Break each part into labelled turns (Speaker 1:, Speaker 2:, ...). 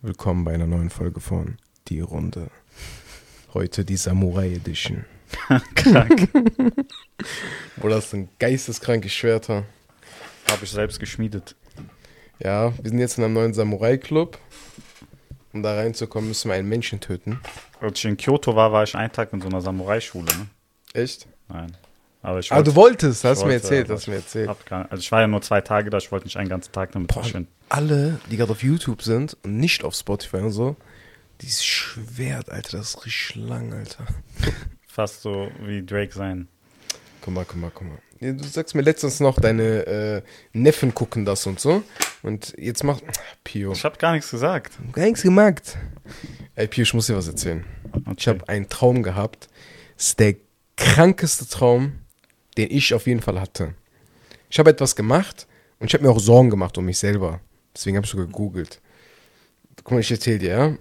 Speaker 1: Willkommen bei einer neuen Folge von Die Runde. Heute die Samurai Edition.
Speaker 2: Krank.
Speaker 1: Wo das ein geisteskrankes Schwert hat.
Speaker 2: Habe ich selbst geschmiedet.
Speaker 1: Ja, wir sind jetzt in einem neuen Samurai-Club. Um da reinzukommen, müssen wir einen Menschen töten.
Speaker 2: Als ich in Kyoto war, war ich einen Tag in so einer Samurai-Schule. Ne?
Speaker 1: Echt?
Speaker 2: Nein. Aber ich
Speaker 1: Ah,
Speaker 2: wollte,
Speaker 1: du wolltest, hast du mir erzählt, hast du mir erzählt.
Speaker 2: hab gar, also ich war ja nur zwei Tage da, ich wollte nicht einen ganzen Tag damit
Speaker 1: Boah,
Speaker 2: verschwinden.
Speaker 1: alle, die gerade auf YouTube sind und nicht auf Spotify und so, dieses Schwert, Alter, das ist richtig lang, Alter.
Speaker 2: Fast so wie Drake sein.
Speaker 1: Guck mal, guck mal, guck mal. Du sagst mir letztens noch, deine äh, Neffen gucken das und so. Und jetzt macht. Pio.
Speaker 2: Ich habe gar nichts gesagt.
Speaker 1: Gar nichts gemacht. Ey, Pio, ich muss dir was erzählen. Ich habe einen Traum gehabt. Das ist der krankeste Traum, den ich auf jeden Fall hatte. Ich habe etwas gemacht und ich habe mir auch Sorgen gemacht um mich selber. Deswegen habe ich so gegoogelt. Guck mal, ich erzähle dir, ja.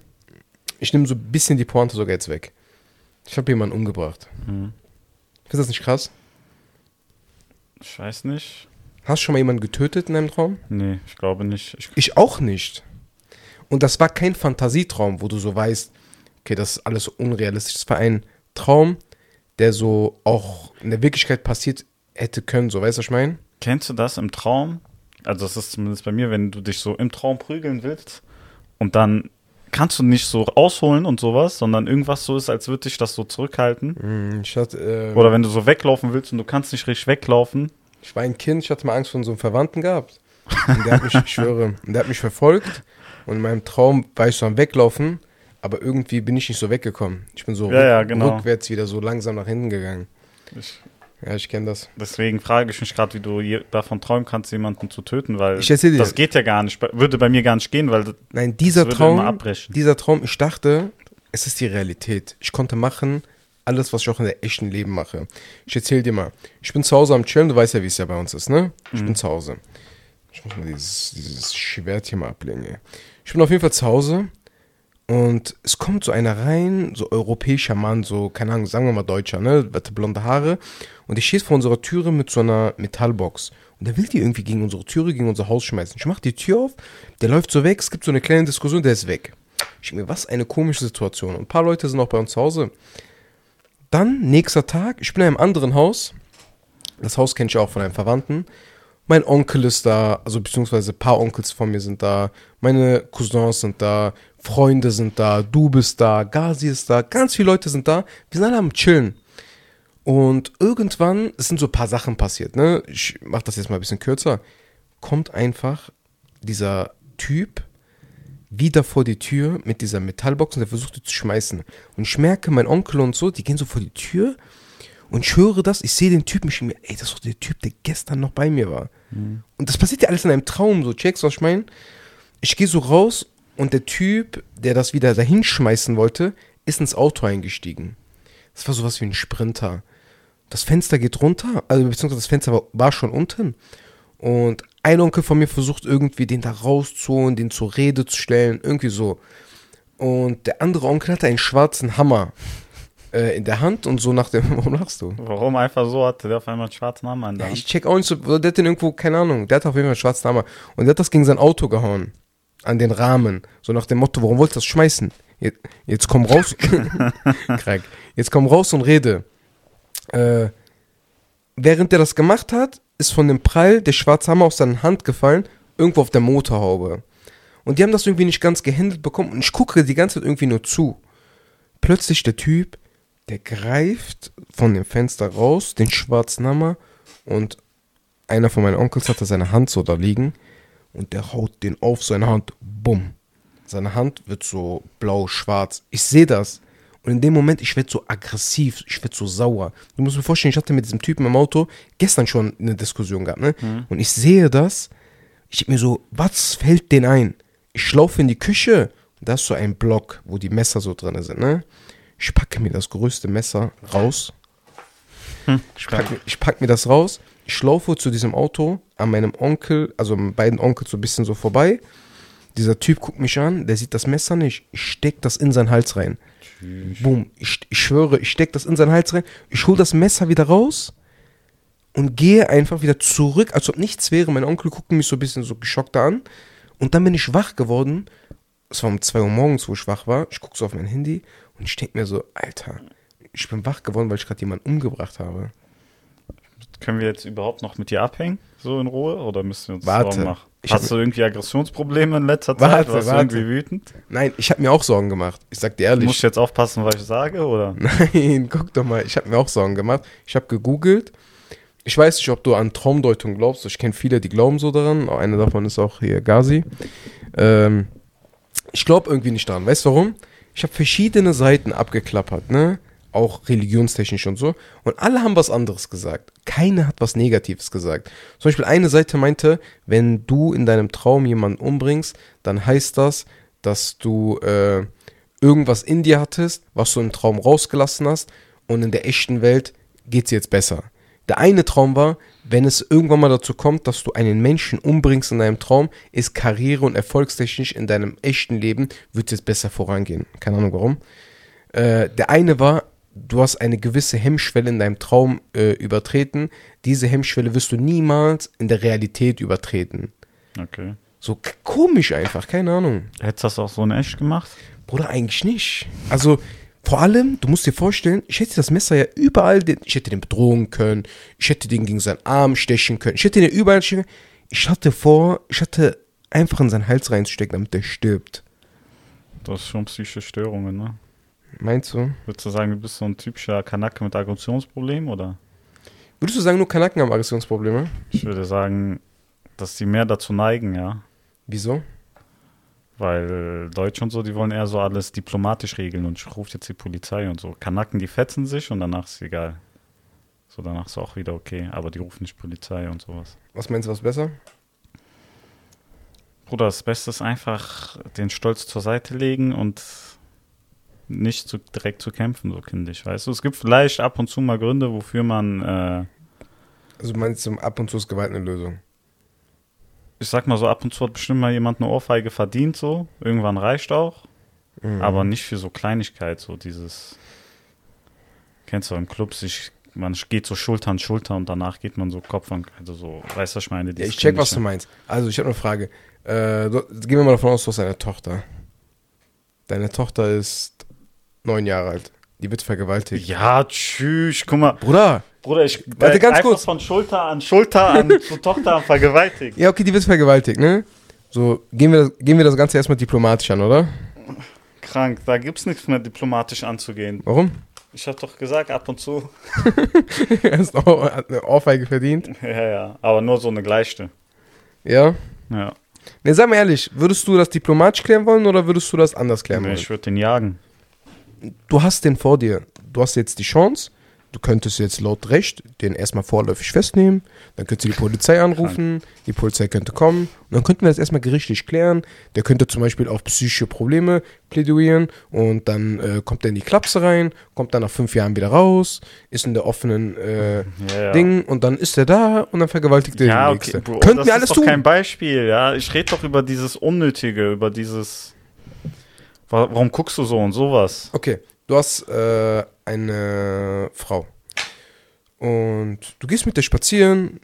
Speaker 1: Ich nehme so ein bisschen die Pointe sogar jetzt weg. Ich habe jemanden umgebracht.
Speaker 2: Mhm.
Speaker 1: Findest du das nicht krass?
Speaker 2: Ich weiß nicht.
Speaker 1: Hast du schon mal jemanden getötet in deinem Traum?
Speaker 2: Nee, ich glaube nicht. Ich,
Speaker 1: Ich auch nicht. Und das war kein Fantasietraum, wo du so weißt, okay, das ist alles unrealistisch. Das war ein Traum, der so auch in der Wirklichkeit passiert hätte können, so weißt du, was ich meine?
Speaker 2: kennst du das im Traum? Also das ist zumindest bei mir, wenn du dich so im Traum prügeln willst und dann kannst du nicht so ausholen und sowas, sondern irgendwas so ist, als würde dich das so zurückhalten.
Speaker 1: Hm, Ich, hatte, äh,
Speaker 2: Oder wenn du so weglaufen willst und du kannst nicht richtig weglaufen.
Speaker 1: ich war ein Kind, ich hatte mal Angst vor so einem Verwandten gehabt. Und der hat mich, ich schwöre, und der hat mich verfolgt. Und in meinem Traum war ich so am Weglaufen, aber irgendwie bin ich nicht so weggekommen. Ich bin so
Speaker 2: Ja, ja, genau.
Speaker 1: rückwärts wieder so langsam nach hinten gegangen.
Speaker 2: Ich,
Speaker 1: Ja, ich kenne das.
Speaker 2: deswegen frage ich mich gerade, wie du je- davon träumen kannst, jemanden zu töten, weil
Speaker 1: dir.
Speaker 2: das geht ja gar nicht. Würde bei mir gar nicht gehen, weil
Speaker 1: Nein, dieser Traum, dieser Traum, ich dachte, es ist die Realität. Ich konnte machen, alles, was ich auch in der echten Leben mache. Ich erzähl dir mal. Ich bin zu Hause am Chillen, du weißt ja, wie es ja bei uns ist, ne? Ich bin zu Hause. Ich muss mal dieses, dieses Schwert hier mal ablegen, ey. Ich bin auf jeden Fall zu Hause und es kommt so einer rein, so europäischer Mann, so, keine Ahnung, sagen wir mal Deutscher, ne? Hatte blonde Haare. Und ich stehe vor unserer Türe mit so einer Metallbox. Und der will die irgendwie gegen unsere Türe, gegen unser Haus schmeißen. Ich mach die Tür auf, der läuft so weg, es gibt so eine kleine Diskussion, der ist weg. Ich denke mir, was eine komische Situation. Und ein paar Leute sind auch bei uns zu Hause. Dann, nächster Tag, ich bin in einem anderen Haus. Das Haus kenne ich auch von einem Verwandten. Mein Onkel ist da, also beziehungsweise ein paar Onkels von mir sind da. Meine Cousins sind da. Freunde sind da. Du bist da. Gazi ist da. Ganz viele Leute sind da. Wir sind alle am Chillen. Und irgendwann, es sind so ein paar Sachen passiert, ne? Ich mach das jetzt mal ein bisschen kürzer. Kommt einfach dieser Typ wieder vor die Tür mit dieser Metallbox und der versucht die zu schmeißen. Und ich merke, mein Onkel und so, die gehen so vor die Tür und ich höre das, ich sehe den Typen, ich mir, ey, das ist doch der Typ, der gestern noch bei mir war. Und das passiert ja alles in einem Traum, so, checkst du, was ich meine? Ich gehe so raus und der Typ, der das wieder dahin schmeißen wollte, ist ins Auto eingestiegen. Das war sowas wie ein Sprinter. Das Fenster geht runter, also beziehungsweise das Fenster war, war schon unten. Und ein Onkel von mir versucht irgendwie den da rauszuholen, den zur Rede zu stellen, irgendwie so. Und der andere Onkel hatte einen schwarzen Hammer äh, in der Hand und so nach dem, warum lachst du?
Speaker 2: Warum einfach so hatte der auf einmal einen schwarzen Hammer in der
Speaker 1: Ja,
Speaker 2: Hand?
Speaker 1: ich check auch nicht so, der hat den irgendwo, keine Ahnung, der hat auf jeden Fall einen schwarzen Hammer. Und der hat das gegen sein Auto gehauen. An den Rahmen. So nach dem Motto, warum wolltest du das schmeißen? Jetzt, jetzt komm raus. Krank. Jetzt komm raus und rede. Äh, während der das gemacht hat, ist von dem Prall der schwarze Hammer aus seiner Hand gefallen, irgendwo auf der Motorhaube. Und die haben das irgendwie nicht ganz gehandelt bekommen und ich gucke die ganze Zeit irgendwie nur zu. Plötzlich der Typ, der greift von dem Fenster raus, den schwarzen Hammer und einer von meinen Onkels hatte seine Hand so da liegen und der haut den auf seine Hand, bumm. Seine Hand wird so blau-schwarz. Ich sehe das. Und in dem Moment, ich werde so aggressiv, ich werde so sauer. Du musst mir vorstellen, ich hatte mit diesem Typen im Auto gestern schon eine Diskussion gehabt, ne? Und ich sehe das. Ich denk mir so, was fällt denn ein? Ich laufe in die Küche. Da ist so ein Block, wo die Messer so drin sind, ne? Ich packe mir das größte Messer raus. Ich pack, mir- ich pack mir das raus. Ich laufe zu diesem Auto an meinem Onkel, also an beiden Onkels so ein bisschen so vorbei. Dieser Typ guckt mich an, der sieht das Messer nicht. Ich steck das in seinen Hals rein. Boom. Ich, ich schwöre, ich steck das in seinen Hals rein. Ich hole das Messer wieder raus und gehe einfach wieder zurück, als ob nichts wäre. Mein Onkel guckt mich so ein bisschen so geschockt an. Und dann bin ich wach geworden es war um 2 Uhr morgens, wo ich wach war. Ich gucke so auf mein Handy und ich denke mir so, Alter, ich bin wach geworden, weil ich gerade jemanden umgebracht habe.
Speaker 2: Können wir jetzt überhaupt noch mit dir abhängen, so in Ruhe, oder müssen wir uns
Speaker 1: Warte.
Speaker 2: Sorgen machen?
Speaker 1: Ich
Speaker 2: Hast du irgendwie Aggressionsprobleme in letzter
Speaker 1: Warte,
Speaker 2: Zeit? Warst du
Speaker 1: warte.
Speaker 2: irgendwie wütend?
Speaker 1: Nein, ich habe mir auch Sorgen gemacht. Ich sag dir
Speaker 2: Du
Speaker 1: ehrlich.
Speaker 2: musst jetzt aufpassen, was ich sage, oder?
Speaker 1: Nein, guck doch mal, ich habe mir auch Sorgen gemacht. Ich habe gegoogelt. Ich weiß nicht, ob du an Traumdeutung glaubst. Ich kenne viele, die glauben so daran. Einer davon ist auch hier Gazi. Ähm, ich glaube irgendwie nicht daran. Weißt du warum? Ich habe verschiedene Seiten abgeklappert, ne? Auch religionstechnisch und so. Und alle haben was anderes gesagt. Keine hat was Negatives gesagt. Zum Beispiel eine Seite meinte, wenn du in deinem Traum jemanden umbringst, dann heißt das, dass du äh, irgendwas in dir hattest, was du im Traum rausgelassen hast und in der echten Welt geht's jetzt besser. Der eine Traum war, wenn es irgendwann mal dazu kommt, dass du einen Menschen umbringst in deinem Traum, ist Karriere und erfolgstechnisch in deinem echten Leben, wird es besser vorangehen. Keine Ahnung warum. Äh, der eine war, du hast eine gewisse Hemmschwelle in deinem Traum äh, übertreten. Diese Hemmschwelle wirst du niemals in der Realität übertreten.
Speaker 2: Okay.
Speaker 1: So komisch einfach, keine Ahnung.
Speaker 2: Hättest du das auch so in echt gemacht?
Speaker 1: Bruder, eigentlich nicht. Also, vor allem, du musst dir vorstellen, ich hätte das Messer ja überall, den, ich hätte den bedrohen können, ich hätte den gegen seinen Arm stechen können, ich hätte den überall stechen können. Ich hatte vor, ich hatte einfach in seinen Hals reinzustecken, damit der stirbt.
Speaker 2: Du hast schon psychische Störungen, ne?
Speaker 1: Meinst du?
Speaker 2: Würdest du sagen, du bist so ein typischer Kanake mit Aggressionsproblem, oder?
Speaker 1: Würdest du sagen, nur Kanaken haben Aggressionsprobleme?
Speaker 2: Ich würde sagen, dass die mehr dazu neigen, ja.
Speaker 1: Wieso?
Speaker 2: Weil Deutsche und so, die wollen eher so alles diplomatisch regeln und ich rufe jetzt die Polizei und so. Kanaken, die fetzen sich und danach ist egal. So, danach ist auch wieder okay, aber die rufen nicht Polizei und sowas.
Speaker 1: Was meinst du, was besser?
Speaker 2: Bruder, das Beste ist einfach den Stolz zur Seite legen und nicht zu, direkt zu kämpfen, so kindisch, weißt du? Es gibt vielleicht ab und zu mal Gründe, wofür man, äh,
Speaker 1: Also du meinst, zum ab und zu ist Gewalt eine Lösung.
Speaker 2: ich sag mal so, ab und zu hat bestimmt mal jemand eine Ohrfeige verdient, so. Irgendwann reicht auch.
Speaker 1: Mhm.
Speaker 2: Aber nicht für so Kleinigkeit, so dieses. Kennst du im Club sich, man geht so Schulter an Schulter und danach geht man so Kopf an, also so, weißt du, was ich meine?
Speaker 1: Ja, ich check, was du meinst. Also, ich habe eine Frage. Äh, du, gehen wir mal davon aus, du hast eine Tochter. Deine Tochter ist neun Jahre alt. Die wird vergewaltigt.
Speaker 2: Ja, tschüss, guck mal.
Speaker 1: Bruder,
Speaker 2: Bruder, ich
Speaker 1: Warte, ganz kurz.
Speaker 2: von Schulter an Schulter an zu Tochter vergewaltigt.
Speaker 1: Ja, okay, die wird vergewaltigt, ne? So, gehen wir, gehen wir das Ganze erstmal diplomatisch an, oder?
Speaker 2: Krank, da gibt's nichts mehr diplomatisch anzugehen.
Speaker 1: Warum?
Speaker 2: Ich hab doch gesagt, ab und zu.
Speaker 1: er ist auch, eine Ohrfeige verdient.
Speaker 2: Ja, ja, aber nur so eine gleiche.
Speaker 1: Ja.
Speaker 2: Ja,
Speaker 1: Ne, sag mal ehrlich, würdest du das diplomatisch klären wollen oder würdest du das anders klären
Speaker 2: nee,
Speaker 1: wollen?
Speaker 2: ich würde den jagen.
Speaker 1: Du hast den vor dir. Du hast jetzt die Chance. Du könntest jetzt laut Recht den erstmal vorläufig festnehmen. Dann könntest du die Polizei anrufen. Die Polizei könnte kommen. Und dann könnten wir das erstmal gerichtlich klären. Der könnte zum Beispiel auf psychische Probleme plädieren. Und dann äh, kommt er in die Klapse rein. Kommt dann nach fünf Jahren wieder raus. Ist in der offenen äh,
Speaker 2: Ja, ja.
Speaker 1: Ding. Und dann ist er da. Und dann vergewaltigt er
Speaker 2: Ja,
Speaker 1: den
Speaker 2: okay. Bro,
Speaker 1: Könnten
Speaker 2: das
Speaker 1: wir alles
Speaker 2: ist doch
Speaker 1: tun.
Speaker 2: kein Beispiel, ja. Ich rede doch über dieses Unnötige, über dieses. Wa- Warum guckst du so und sowas?
Speaker 1: Okay, du hast äh, eine Frau. Und du gehst mit der spazieren,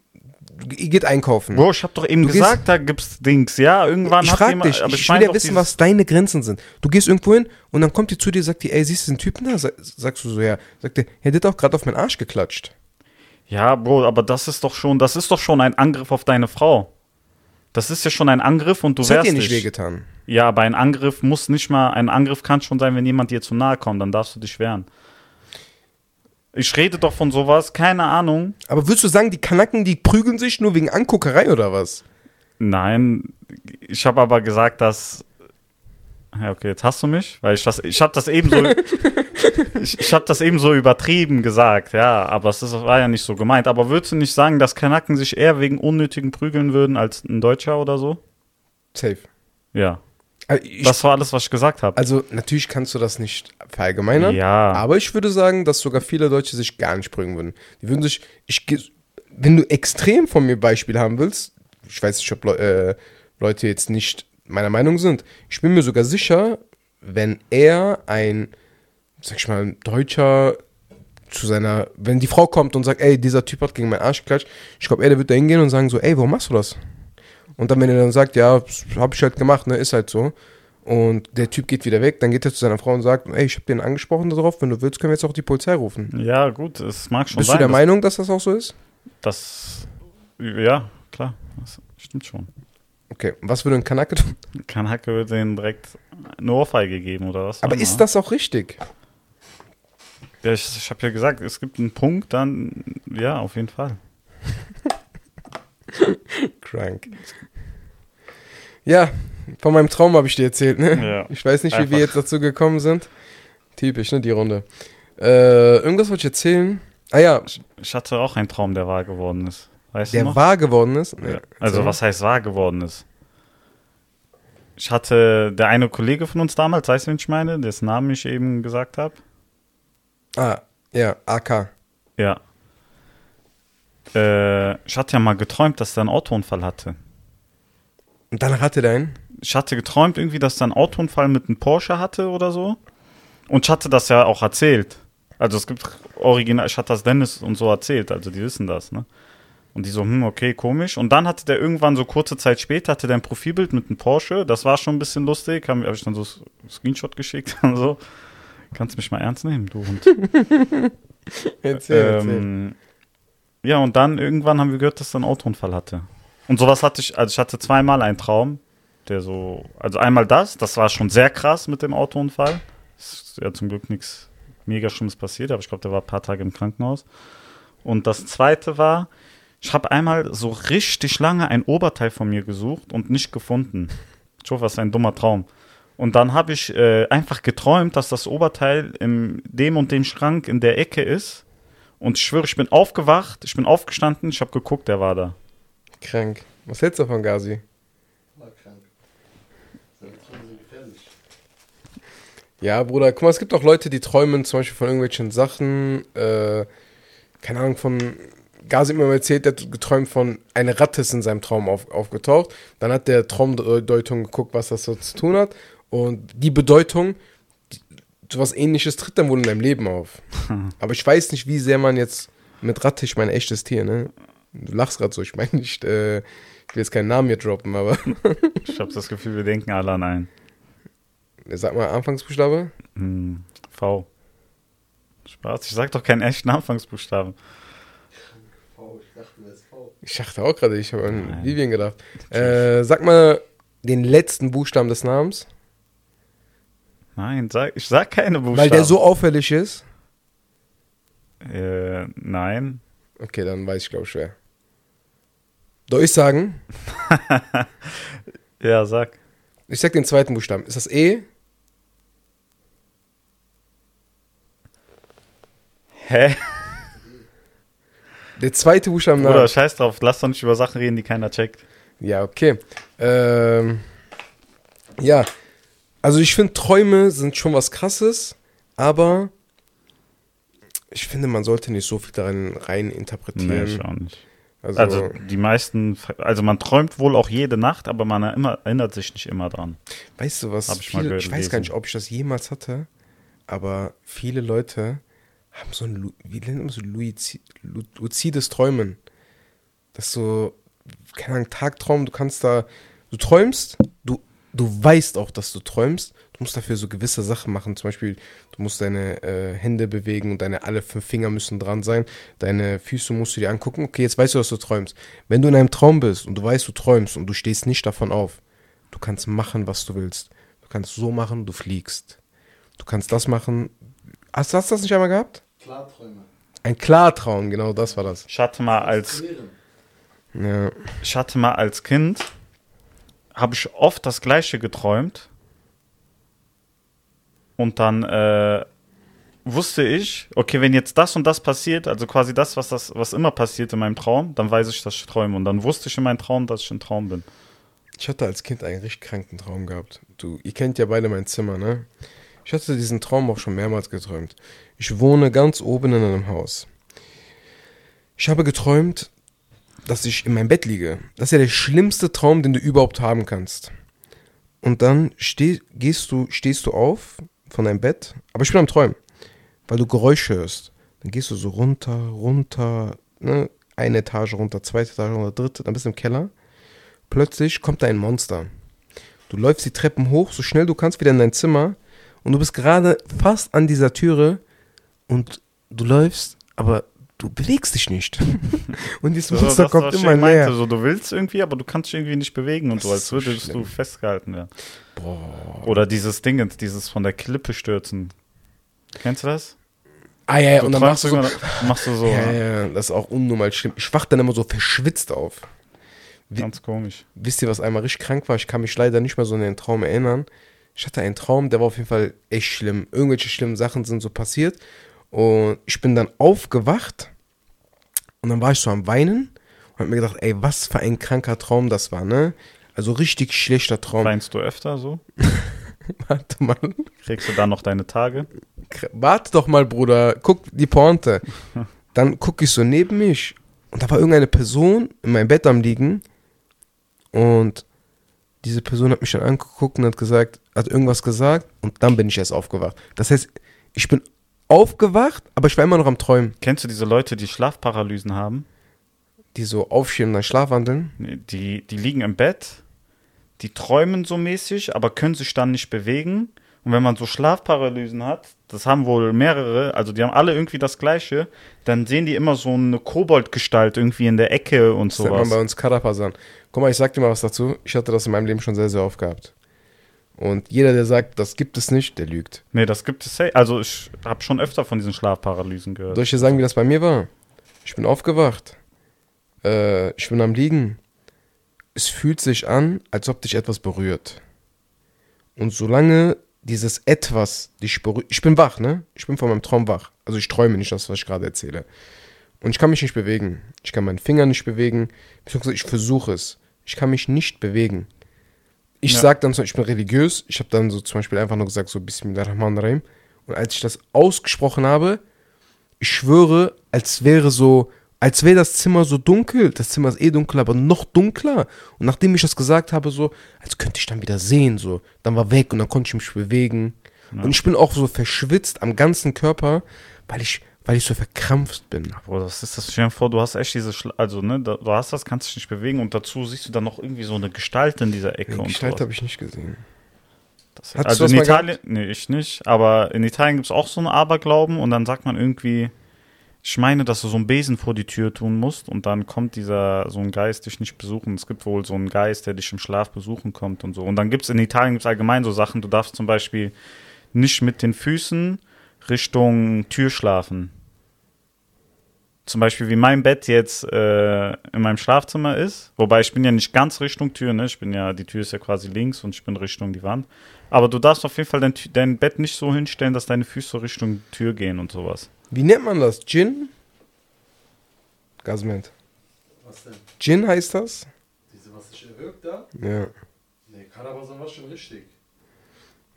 Speaker 1: ihr geht einkaufen.
Speaker 2: Bro, ich hab doch eben
Speaker 1: Du gehst-
Speaker 2: gesagt, da gibt's Dings. Ja, irgendwann
Speaker 1: ich frag
Speaker 2: jemand.
Speaker 1: dich,
Speaker 2: aber
Speaker 1: ich,
Speaker 2: mein
Speaker 1: will ja wissen, was deine Grenzen sind. Du gehst irgendwo hin und dann kommt die zu dir und sagt die, ey, siehst du den Typen da? Sa- Sagst du so, ja. Sagt der, ja, der hat auch gerade auf meinen Arsch geklatscht.
Speaker 2: Ja, Bro, aber das ist doch schon, das ist doch schon ein Angriff auf deine Frau. Das ist ja schon ein Angriff und du
Speaker 1: Das hat
Speaker 2: wehrst
Speaker 1: dir nicht wehgetan.
Speaker 2: Ja, aber ein Angriff muss nicht mal, ein Angriff kann schon sein, wenn jemand dir zu nahe kommt, dann darfst du dich wehren. Ich rede doch von sowas, keine Ahnung.
Speaker 1: Aber würdest du sagen, die Kanaken, die prügeln sich nur wegen Anguckerei oder was?
Speaker 2: Nein, ich habe aber gesagt, dass. Ja, okay, jetzt hast du mich, weil ich das, ich habe das eben so, ich, ich habe das eben so übertrieben gesagt, ja, aber es ist, war ja nicht so gemeint. Aber würdest du nicht sagen, dass Kanaken sich eher wegen unnötigen prügeln würden als ein Deutscher oder so?
Speaker 1: Safe.
Speaker 2: Ja,
Speaker 1: Also, ich,
Speaker 2: das war alles, was ich gesagt habe.
Speaker 1: also natürlich kannst du das nicht verallgemeinern.
Speaker 2: Ja.
Speaker 1: Aber ich würde sagen, dass sogar viele Deutsche sich gar nicht prügeln würden. Die würden sich, ich, wenn du extrem von mir Beispiel haben willst, ich weiß nicht, ob äh, Leute jetzt nicht meiner Meinung sind. Ich bin mir sogar sicher, wenn er ein, sag ich mal, ein Deutscher zu seiner, wenn die Frau kommt und sagt, ey, dieser Typ hat gegen meinen Arsch geklatscht, ich glaube, er der wird da hingehen und sagen so, ey, warum machst du das? Und dann, wenn er dann sagt, ja, hab ich halt gemacht, ne, ist halt so. Und der Typ geht wieder weg, dann geht er zu seiner Frau und sagt, ey, ich habe den angesprochen darauf, wenn du willst, können wir jetzt auch die Polizei rufen.
Speaker 2: Ja, gut, es mag schon
Speaker 1: Bist
Speaker 2: sein.
Speaker 1: du der
Speaker 2: dass-
Speaker 1: Meinung, dass das auch so ist?
Speaker 2: Das, ja, klar, das stimmt schon.
Speaker 1: Okay, was würde ein Kanake tun?
Speaker 2: Kann Hacke den direkt eine Ohrfeige geben oder was?
Speaker 1: Aber ist das auch richtig?
Speaker 2: Ja, ich, ich habe ja gesagt, es gibt einen Punkt, dann, ja, auf jeden Fall.
Speaker 1: Krank. Ja, von meinem Traum habe ich dir erzählt, ne?
Speaker 2: Ja.
Speaker 1: Ich weiß nicht, wie
Speaker 2: Einfach.
Speaker 1: wir jetzt dazu gekommen sind. Typisch, ne, die Runde. Äh, irgendwas wollte ich erzählen. Ah ja,
Speaker 2: Ich hatte auch einen Traum, der wahr geworden ist. Weißt
Speaker 1: der wahr geworden ist. Nee,
Speaker 2: Also, was heißt wahr geworden ist? Ich hatte, der eine Kollege von uns damals, weißt du, wen ich meine, dessen Namen ich eben gesagt habe?
Speaker 1: Ah, ja, AK.
Speaker 2: Ja. Äh, ich hatte ja mal geträumt, dass er einen Autounfall hatte.
Speaker 1: Und dann hatte der einen.
Speaker 2: Ich hatte geträumt irgendwie, dass er einen Autounfall mit einem Porsche hatte oder so. Und ich hatte das ja auch erzählt. Also es gibt original, ich hatte das Dennis und so erzählt, also die wissen das, ne? Und die so, hm, okay, komisch. Und dann hatte der irgendwann so kurze Zeit später, hatte der ein Profilbild mit einem Porsche. Das war schon ein bisschen lustig. Habe hab ich dann so s- Screenshot geschickt und so. Kannst mich mal ernst nehmen, du Hund.
Speaker 1: Erzähl, erzähl.
Speaker 2: Ähm, ja, und dann irgendwann haben wir gehört, dass er einen Autounfall hatte. Und sowas hatte ich, also ich hatte zweimal einen Traum, der so, also einmal das, das war schon sehr krass mit dem Autounfall. Ist ja zum Glück nichts mega Schlimmes passiert, aber ich glaube, der war ein paar Tage im Krankenhaus. Und das zweite war, ich habe einmal so richtig lange ein Oberteil von mir gesucht und nicht gefunden. Ich hoffe, das ist ein dummer Traum. Und dann habe ich äh, einfach geträumt, dass das Oberteil in dem und dem Schrank in der Ecke ist. Und ich schwöre, ich bin aufgewacht, ich bin aufgestanden, ich habe geguckt, der war da.
Speaker 1: Krank. Was hältst du von Gazi?
Speaker 3: War krank. Seine Träume sind gefährlich.
Speaker 1: Ja, Bruder, guck mal, es gibt auch Leute, die träumen zum Beispiel von irgendwelchen Sachen, äh, keine Ahnung, von, Mir mal erzählt, der hat geträumt von, eine Ratte ist in seinem Traum auf, aufgetaucht. Dann hat der Traumdeutung geguckt, was das so zu tun hat. Und die Bedeutung, die, sowas ähnliches tritt dann wohl in deinem Leben auf. Aber ich weiß nicht, wie sehr man jetzt mit Ratte, ich meine echtes Tier, ne? Du lachst gerade so, ich meine nicht, äh, ich will jetzt keinen Namen hier droppen, aber
Speaker 2: Ich habe das Gefühl, wir denken alle an einen.
Speaker 1: sag mal Anfangsbuchstabe.
Speaker 2: Hm, v. Spaß, ich sag doch keinen echten Anfangsbuchstaben.
Speaker 3: V, ich dachte, das ist V.
Speaker 1: Ich dachte auch gerade, ich habe an
Speaker 2: Nein.
Speaker 1: Vivian gedacht. Äh, sag mal den letzten Buchstaben des Namens,
Speaker 2: Nein, sag, ich sag keine Buchstaben.
Speaker 1: weil der so auffällig ist.
Speaker 2: Äh, nein.
Speaker 1: Okay, dann weiß ich, glaube ich, wer. Soll ich sagen?
Speaker 2: Ja, sag.
Speaker 1: Ich sag den zweiten Buchstaben. Ist das E?
Speaker 2: Hä?
Speaker 1: Der zweite Buchstaben im Namen.
Speaker 2: scheiß drauf, lass doch nicht über Sachen reden, die keiner checkt.
Speaker 1: Ja, okay. Ähm, ja, also ich finde, Träume sind schon was Krasses, aber ich finde, man sollte nicht so viel darin rein
Speaker 2: Nee,
Speaker 1: interpretieren.
Speaker 2: ich auch nicht.
Speaker 1: also,
Speaker 2: Also die meisten, also man träumt wohl auch jede Nacht, aber man erinnert sich nicht immer dran.
Speaker 1: Weißt du was?
Speaker 2: Hab ich
Speaker 1: viele, ich weiß gar nicht, ob ich das jemals hatte, aber viele Leute haben so ein, wie nennt man so, luzides Träumen. Das ist so, keine Ahnung, Tagtraum, du kannst da, du träumst, du, du weißt auch, dass du träumst, du musst dafür so gewisse Sachen machen, zum Beispiel, du musst deine äh, Hände bewegen und deine alle fünf Finger müssen dran sein, deine Füße musst du dir angucken, okay, jetzt weißt du, dass du träumst. Wenn du in einem Traum bist und du weißt, du träumst und du stehst nicht davon auf, Du kannst machen, was du willst. Du kannst so machen, du fliegst. Du kannst das machen. Hast du das nicht einmal gehabt?
Speaker 3: Klarträume.
Speaker 1: Ein Klartraum, genau das war das.
Speaker 2: Ich hatte mal als.
Speaker 1: Ja.
Speaker 2: ich hatte mal als Kind, habe ich oft das Gleiche geträumt. Und dann äh, wusste ich, okay, wenn jetzt das und das passiert, also quasi das, was das, was immer passiert in meinem Traum, dann weiß ich, dass ich träume. Und dann wusste ich in meinem Traum, dass ich ein Traum bin.
Speaker 1: Ich hatte als Kind einen richtig kranken Traum gehabt. Du, ihr kennt ja beide mein Zimmer, ne? Ich hatte diesen Traum auch schon mehrmals geträumt. Ich wohne ganz oben in einem Haus. Ich habe geträumt, dass ich in meinem Bett liege. Das ist ja der schlimmste Traum, den du überhaupt haben kannst. Und dann steh, gehst du, stehst du auf von deinem Bett, aber ich bin am Träumen, weil du Geräusche hörst. Dann gehst du so runter, runter, ne? eine Etage runter, zweite Etage runter, dritte, dann bist du im Keller. Plötzlich kommt da ein Monster. Du läufst die Treppen hoch, so schnell du kannst, wieder in dein Zimmer. Und du bist gerade fast an dieser Türe und du läufst, aber du bewegst dich nicht. und dieses
Speaker 2: So,
Speaker 1: Monster kommt immer näher.
Speaker 2: So, du willst irgendwie, aber du kannst dich irgendwie nicht bewegen und
Speaker 1: Das
Speaker 2: so, als würdest
Speaker 1: schlimm.
Speaker 2: du festgehalten werden.
Speaker 1: Boah.
Speaker 2: Oder dieses Ding, dieses von der Klippe stürzen. Kennst du das?
Speaker 1: Ah ja, ja,
Speaker 2: Du
Speaker 1: und dann machst du so.
Speaker 2: machst du so
Speaker 1: Ja, ja, das ist auch unnormal schlimm. Ich wach dann immer so verschwitzt auf.
Speaker 2: ganz komisch.
Speaker 1: Wisst ihr, was einmal richtig krank war? Ich kann mich leider nicht mehr so an den Traum erinnern. Ich hatte einen Traum, der war auf jeden Fall echt schlimm. Irgendwelche schlimmen Sachen sind so passiert. Und ich bin dann aufgewacht und dann war ich so am Weinen und hab mir gedacht, ey, was für ein kranker Traum das war, ne? Also richtig schlechter Traum.
Speaker 2: Weinst du öfter so?
Speaker 1: Warte mal.
Speaker 2: Kriegst du da noch deine Tage?
Speaker 1: Warte doch mal, Bruder. Guck die Pointe. Dann gucke ich so neben mich und da war irgendeine Person in meinem Bett am liegen und diese Person hat mich dann angeguckt und hat gesagt, hat irgendwas gesagt und dann bin ich erst aufgewacht. Das heißt, ich bin aufgewacht, aber ich war immer noch am Träumen.
Speaker 2: Kennst du diese Leute, die Schlafparalysen haben?
Speaker 1: Die so aufstehen und dann schlafwandeln.
Speaker 2: Die, die liegen im Bett, die träumen so mäßig, aber können sich dann nicht bewegen. Und wenn man so Schlafparalysen hat, das haben wohl mehrere, also die haben alle irgendwie das Gleiche, dann sehen die immer so eine Koboldgestalt irgendwie in der Ecke und
Speaker 1: Das nennt man
Speaker 2: sowas.
Speaker 1: bei uns Karapasan. Guck mal, ich sag dir mal was dazu. Ich hatte das in meinem Leben schon sehr, sehr oft gehabt. Und jeder, der sagt, das gibt es nicht, der lügt.
Speaker 2: Nee, das gibt es. Also ich habe schon öfter von diesen Schlafparalysen gehört.
Speaker 1: Soll ich dir sagen, wie das bei mir war? Ich bin aufgewacht. Äh, ich bin am Liegen. Es fühlt sich an, als ob dich etwas berührt. Und solange dieses etwas dich berührt. Ich bin wach, ne? Ich bin von meinem Traum wach. Also ich träume nicht das, was ich gerade erzähle. Und ich kann mich nicht bewegen. Ich kann meinen Finger nicht bewegen. Beziehungsweise ich versuche es. Ich kann mich nicht bewegen. Ich
Speaker 2: Ja.
Speaker 1: sag dann so, ich bin religiös. Ich habe dann so zum Beispiel einfach nur gesagt, so Bismillahirrahmanirrahim. Und als ich das ausgesprochen habe, ich schwöre, als wäre so, als wäre das Zimmer so dunkel. Das Zimmer ist eh dunkel, aber noch dunkler. Und nachdem ich das gesagt habe, so, als könnte ich dann wieder sehen, so. Dann war weg und dann konnte ich mich bewegen. Und ich bin auch so verschwitzt am ganzen Körper, weil ich, weil ich so verkrampft bin.
Speaker 2: Bro, das ist das. Stell dir vor, du hast echt diese, Schla also ne, da, du hast das, kannst dich nicht bewegen und dazu siehst du dann noch irgendwie so eine Gestalt in dieser Ecke
Speaker 1: Die
Speaker 2: und
Speaker 1: Gestalt habe ich nicht gesehen.
Speaker 2: Das,
Speaker 1: Hattest
Speaker 2: also in Italien, nee, ich nicht, aber in Italien gibt es auch so einen Aberglauben und dann sagt man irgendwie, ich meine, dass du so einen Besen vor die Tür tun musst und dann kommt dieser, so ein Geist dich nicht besuchen. Es gibt wohl so einen Geist, der dich im Schlaf besuchen kommt und so. Und dann gibt es in Italien gibt's allgemein so Sachen, du darfst zum Beispiel nicht mit den Füßen Richtung Tür schlafen. Zum Beispiel wie mein Bett jetzt äh, in meinem Schlafzimmer ist. Wobei ich bin ja nicht ganz Richtung Tür, ne? Ich bin ja, die Tür ist ja quasi links und ich bin Richtung die Wand. Aber du darfst auf jeden Fall dein, dein Bett nicht so hinstellen, dass deine Füße Richtung Tür gehen und sowas.
Speaker 1: Wie nennt man das? Gin? Gazment.
Speaker 3: Was denn?
Speaker 1: Gin heißt das?
Speaker 3: Diese, was sich erwirkt da?
Speaker 1: Ja.
Speaker 3: Nee, Karabasan war schon richtig.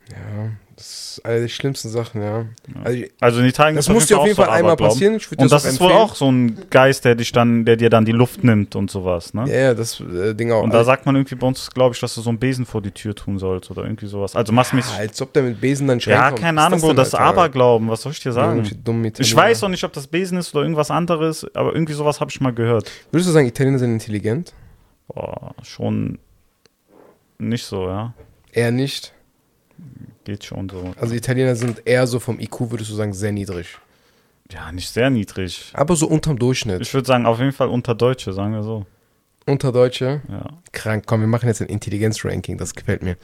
Speaker 1: Ja, das ist eine der schlimmsten Sachen, ja. Also ich,
Speaker 2: Also in Italien
Speaker 1: das muss dir auf jeden Fall einmal
Speaker 2: Aberglauben.
Speaker 1: passieren.
Speaker 2: Und das
Speaker 1: auch
Speaker 2: ist wohl
Speaker 1: empfehlen.
Speaker 2: auch so ein Geist, der dich dann, der dir dann die Luft nimmt und sowas, ne?
Speaker 1: Ja, ja, das äh, Ding auch.
Speaker 2: Und da sagt man irgendwie bei uns, glaube ich, dass du so einen Besen vor die Tür tun sollst oder irgendwie sowas. Also massmäßig.
Speaker 1: ja, als ob der mit Besen dann
Speaker 2: Ja,
Speaker 1: reinkommt.
Speaker 2: keine Ahnung, Bro, das
Speaker 1: Alter?
Speaker 2: Aberglauben, was soll ich dir sagen? Ich weiß auch nicht, ob das Besen ist oder irgendwas anderes, aber irgendwie sowas habe ich mal gehört.
Speaker 1: Würdest du sagen, Italiener sind intelligent?
Speaker 2: Boah, schon nicht so, ja.
Speaker 1: Eher nicht.
Speaker 2: Geht schon so.
Speaker 1: Also Italiener sind eher so vom IQ, würdest du sagen, sehr niedrig.
Speaker 2: Ja, nicht sehr niedrig.
Speaker 1: Aber so unterm Durchschnitt.
Speaker 2: Ich würde sagen, auf jeden Fall unter Deutsche, sagen wir so.
Speaker 1: Unter Deutsche.
Speaker 2: Ja.
Speaker 1: Krank. Komm, wir machen jetzt ein Intelligenz-Ranking. Das gefällt mir.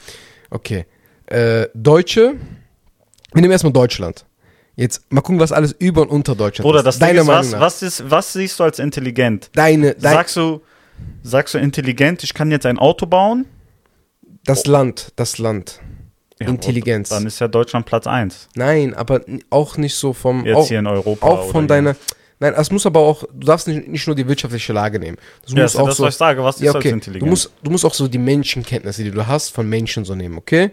Speaker 1: Okay. Äh, Deutsche. Wir nehmen erstmal Deutschland. Jetzt mal gucken, was alles über und unter Deutschland
Speaker 2: Bruder,
Speaker 1: ist.
Speaker 2: das Ding
Speaker 1: Deiner
Speaker 2: ist,
Speaker 1: Meinung
Speaker 2: was,
Speaker 1: nach.
Speaker 2: was, ist, was siehst du als intelligent?
Speaker 1: Deine, dein,
Speaker 2: Sagst du, sagst du intelligent, ich kann jetzt ein Auto bauen?
Speaker 1: das Land, das Land.
Speaker 2: Ja,
Speaker 1: Intelligenz.
Speaker 2: Dann ist ja Deutschland Platz 1.
Speaker 1: Nein, aber auch nicht so vom.
Speaker 2: Jetzt
Speaker 1: auch,
Speaker 2: hier in Europa.
Speaker 1: auch von deiner. Nein, es muss aber auch. Du darfst nicht, nicht nur die wirtschaftliche Lage nehmen. Das
Speaker 2: Ja,
Speaker 1: muss
Speaker 2: das ist
Speaker 1: auch
Speaker 2: das,
Speaker 1: so.
Speaker 2: was ich sage. Was ist
Speaker 1: Ja,
Speaker 2: als
Speaker 1: okay.
Speaker 2: intelligent?
Speaker 1: Du musst, du musst auch so die Menschenkenntnisse, die du hast, von Menschen so nehmen, okay?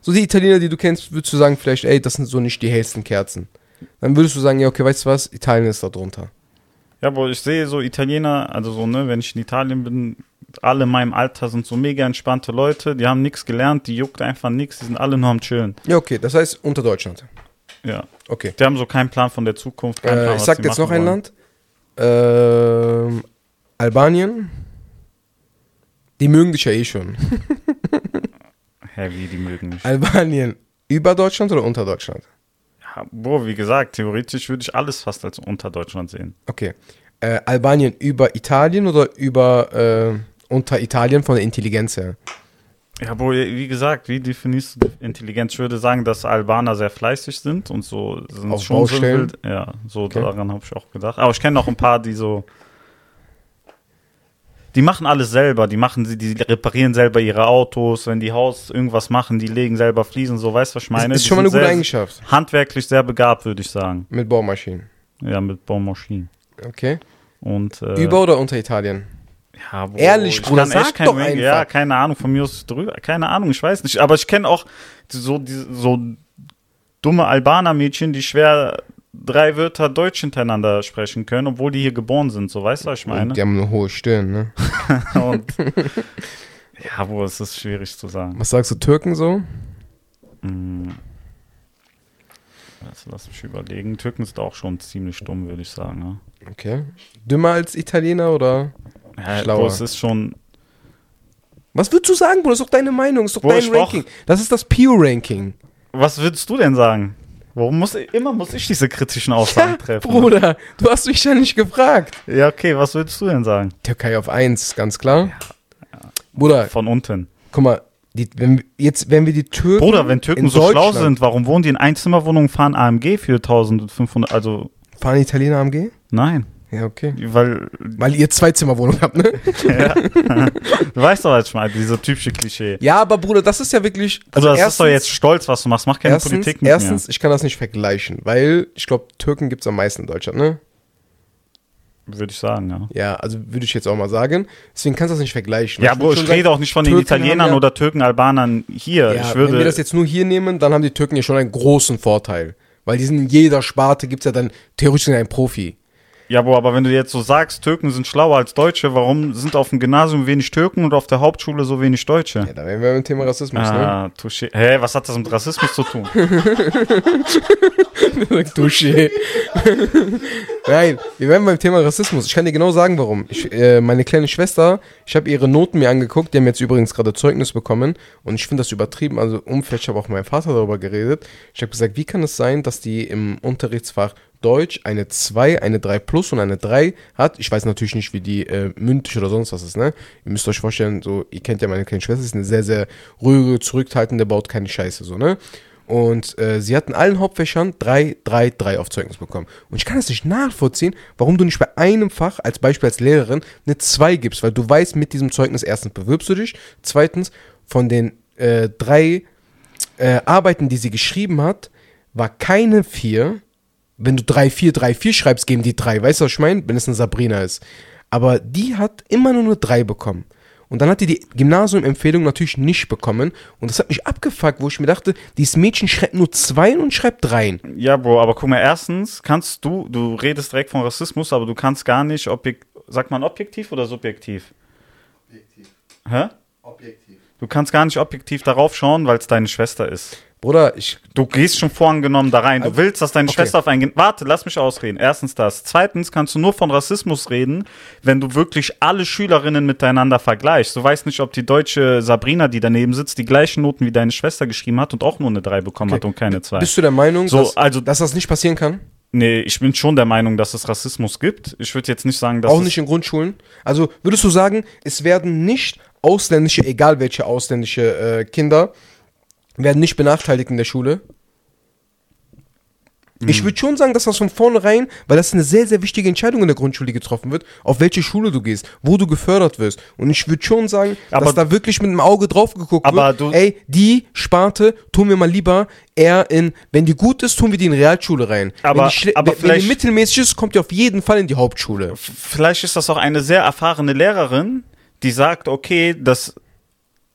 Speaker 1: So die Italiener, die du kennst, würdest du sagen, vielleicht, ey, das sind so nicht die hellsten Kerzen. Dann würdest du sagen, ja, okay, weißt du was? Italien ist da drunter.
Speaker 2: Ja, aber ich sehe so Italiener, also so, ne, wenn ich in Italien bin, alle in meinem Alter sind so mega entspannte Leute, die haben nichts gelernt, die juckt einfach nichts, die sind alle nur am Chillen.
Speaker 1: Ja, okay, das heißt unter Deutschland.
Speaker 2: Ja.
Speaker 1: Okay.
Speaker 2: Die haben so keinen Plan von der Zukunft. Keinen Plan,
Speaker 1: Äh, ich sag jetzt noch ein
Speaker 2: wollen.
Speaker 1: Land. Ähm, Albanien. Die mögen dich ja eh schon.
Speaker 2: Hä, wie, die mögen mich.
Speaker 1: Albanien über Deutschland oder unter Deutschland?
Speaker 2: Boah, wie gesagt, theoretisch würde ich alles fast als unter Deutschland sehen.
Speaker 1: Okay. Äh, Albanien über Italien oder über äh, unter Italien von der Intelligenz her?
Speaker 2: Ja, boah, wie gesagt, wie definierst du Intelligenz? Ich würde sagen, dass Albaner sehr fleißig sind und so sind
Speaker 1: Auf
Speaker 2: schon so wild. Ja, so
Speaker 1: Okay.
Speaker 2: daran habe ich auch gedacht. Aber ich kenne noch ein paar, die so. Die machen alles selber, die machen sie, die reparieren selber ihre Autos, wenn die Haus irgendwas machen, die legen selber Fliesen, so weißt du, was ich meine?
Speaker 1: ist
Speaker 2: Die
Speaker 1: schon mal eine gute
Speaker 2: sehr-
Speaker 1: Eigenschaft.
Speaker 2: Handwerklich sehr begabt, würde ich sagen.
Speaker 1: Mit Baumaschinen.
Speaker 2: Ja, mit Baumaschinen.
Speaker 1: Okay.
Speaker 2: Und, äh,
Speaker 1: Über oder unter Italien?
Speaker 2: Ja, Bro,
Speaker 1: Ehrlich,
Speaker 2: ich
Speaker 1: Bruder, sag
Speaker 2: kein
Speaker 1: doch
Speaker 2: Ranking- Ja,
Speaker 1: einfach.
Speaker 2: keine Ahnung, von mir aus drüber, keine Ahnung, ich weiß nicht. Aber ich kenne auch so, so dumme Albaner-Mädchen, die schwer drei Wörter Deutsch hintereinander sprechen können, obwohl die hier geboren sind, so weißt du, was ich meine?
Speaker 1: Und die haben eine hohe Stirn, ne?
Speaker 2: Und, ja, Bro, es ist schwierig zu sagen.
Speaker 1: Was sagst du, Türken so?
Speaker 2: Hm. Also, lass mich überlegen. Türken sind auch schon ziemlich dumm, würde ich sagen. Ne?
Speaker 1: Okay. Dümmer als Italiener oder?
Speaker 2: Ja,
Speaker 1: Schlauer.
Speaker 2: Bro, es ist schon,
Speaker 1: Was würdest du sagen, Bruder? Das ist doch deine Meinung, das ist doch
Speaker 2: Bro,
Speaker 1: dein Ranking. Das ist das Pew-Ranking.
Speaker 2: was würdest du denn sagen? Warum muss immer muss ich diese kritischen Aussagen treffen?
Speaker 1: Bruder, du hast mich ja nicht gefragt.
Speaker 2: Ja, okay, was würdest du denn sagen?
Speaker 1: Türkei auf 1, ganz klar. Bruder,
Speaker 2: Von unten.
Speaker 1: guck mal, die, wenn, wir- jetzt, wenn wir die Türken.
Speaker 2: Bruder, wenn Türken
Speaker 1: in
Speaker 2: so schlau sind, warum wohnen die in Einzimmerwohnungen, fahren AMG für 1500, also,
Speaker 1: Fahren Italiener AMG?
Speaker 2: nein,
Speaker 1: Ja, okay.
Speaker 2: weil,
Speaker 1: Weil ihr Zweizimmerwohnung habt, ne?
Speaker 2: ja. du weißt doch, was ich meine, diese typische Klischee.
Speaker 1: Ja, aber Bruder, das ist ja wirklich.
Speaker 2: Also, das ist doch jetzt stolz, was du machst, mach keine
Speaker 1: erstens,
Speaker 2: Politik mit
Speaker 1: erstens ich kann das nicht vergleichen, weil ich glaube, Türken gibt es am meisten in Deutschland, ne?
Speaker 2: würde ich sagen, ja.
Speaker 1: Ja, also würde ich jetzt auch mal sagen. Deswegen kannst du das nicht vergleichen.
Speaker 2: Ja,
Speaker 1: Ich
Speaker 2: Bro, ich
Speaker 1: schon
Speaker 2: rede
Speaker 1: sagen,
Speaker 2: auch nicht von den
Speaker 1: Türken
Speaker 2: Italienern
Speaker 1: ja-
Speaker 2: oder Türken, Albanern hier.
Speaker 1: Ja,
Speaker 2: ich
Speaker 1: wenn wir
Speaker 2: würde,
Speaker 1: das jetzt nur hier nehmen, dann haben die Türken ja schon einen großen Vorteil. Weil die sind in jeder Sparte, gibt es ja dann theoretisch einen Profi.
Speaker 2: Ja, Bro, aber wenn du jetzt so sagst, Türken sind schlauer als Deutsche, warum sind auf dem Gymnasium wenig Türken und auf der Hauptschule so wenig Deutsche?
Speaker 1: Ja, da wären wir beim Thema Rassismus, ne?
Speaker 2: Ah, touché. Hä, was hat das mit Rassismus zu tun?
Speaker 1: Touché. Nein, wir werden beim Thema Rassismus. Ich kann dir genau sagen, warum. Ich, äh, meine kleine Schwester, ich habe ihre Noten mir angeguckt, die haben jetzt übrigens gerade Zeugnis bekommen und ich finde das übertrieben. Also Umfeld, ich habe auch mit meinem Vater darüber geredet. Ich habe gesagt, wie kann es sein, dass die im Unterrichtsfach Deutsch eine 2, eine 3 plus und eine 3 hat. Ich weiß natürlich nicht, wie die äh, mündlich oder sonst was ist, ne? Ihr müsst euch vorstellen, so, ihr kennt ja meine kleine Schwester, ist eine sehr, sehr ruhige, zurückhaltende, baut keine Scheiße, so, ne? Und äh, sie hat in allen Hauptfächern 3, 3, 3 auf Zeugnis bekommen. Und ich kann das nicht nachvollziehen, warum du nicht bei einem Fach, als Beispiel als Lehrerin, eine 2 gibst, weil du weißt, mit diesem Zeugnis erstens bewirbst du dich, zweitens, von den äh, drei äh, Arbeiten, die sie geschrieben hat, war keine 4. Wenn du 3, 4, 3, 4 schreibst, geben die 3. Weißt du, was ich meine? Wenn es eine Sabrina ist. Aber die hat immer nur eine 3 bekommen. Und dann hat die die Gymnasium-Empfehlung natürlich nicht bekommen. Und das hat mich abgefuckt, wo ich mir dachte, dieses Mädchen schreibt nur 2 und schreibt 3.
Speaker 2: Ja, Bro, aber guck mal, erstens kannst du, du redest direkt von Rassismus, aber du kannst gar nicht objektiv, sagt man objektiv oder subjektiv?
Speaker 3: Objektiv.
Speaker 2: Hä?
Speaker 3: Objektiv.
Speaker 2: Du kannst gar nicht objektiv darauf schauen, weil es deine Schwester ist.
Speaker 1: Bruder, ich.
Speaker 2: Du gehst schon vorangenommen da rein. Du willst, dass deine
Speaker 1: okay.
Speaker 2: Schwester auf einen. Gen- Warte, lass mich ausreden. Erstens das. Zweitens kannst du nur von Rassismus reden, wenn du wirklich alle Schülerinnen miteinander vergleichst. Du weißt nicht, ob die deutsche Sabrina, die daneben sitzt, die gleichen Noten wie deine Schwester geschrieben hat und auch nur eine 3 bekommen hat und keine 2.
Speaker 1: Bist du der Meinung,
Speaker 2: So,
Speaker 1: dass,
Speaker 2: also-
Speaker 1: dass das nicht passieren kann?
Speaker 2: Nee, ich bin schon der Meinung, dass es Rassismus gibt. Ich würde jetzt nicht sagen, dass
Speaker 1: Auch nicht in Grundschulen? Also würdest du sagen, es werden nicht ausländische, egal welche ausländische äh, Kinder, werden nicht benachteiligt in der Schule? Ich würde schon sagen, dass das von vornherein, weil das eine sehr, sehr wichtige Entscheidung in der Grundschule getroffen wird, auf welche Schule du gehst, wo du gefördert wirst. Und ich würde schon sagen,
Speaker 2: Aber-
Speaker 1: dass da wirklich mit dem Auge drauf geguckt
Speaker 2: Aber
Speaker 1: wird.
Speaker 2: du-
Speaker 1: Ey, die Sparte tun wir mal lieber eher in, wenn die gut ist, tun wir die in Realschule rein.
Speaker 2: Aber-
Speaker 1: wenn die,
Speaker 2: aber
Speaker 1: wenn, wenn die mittelmäßig ist, kommt die auf jeden Fall in die Hauptschule.
Speaker 2: vielleicht ist das auch eine sehr erfahrene Lehrerin, die sagt, okay, das,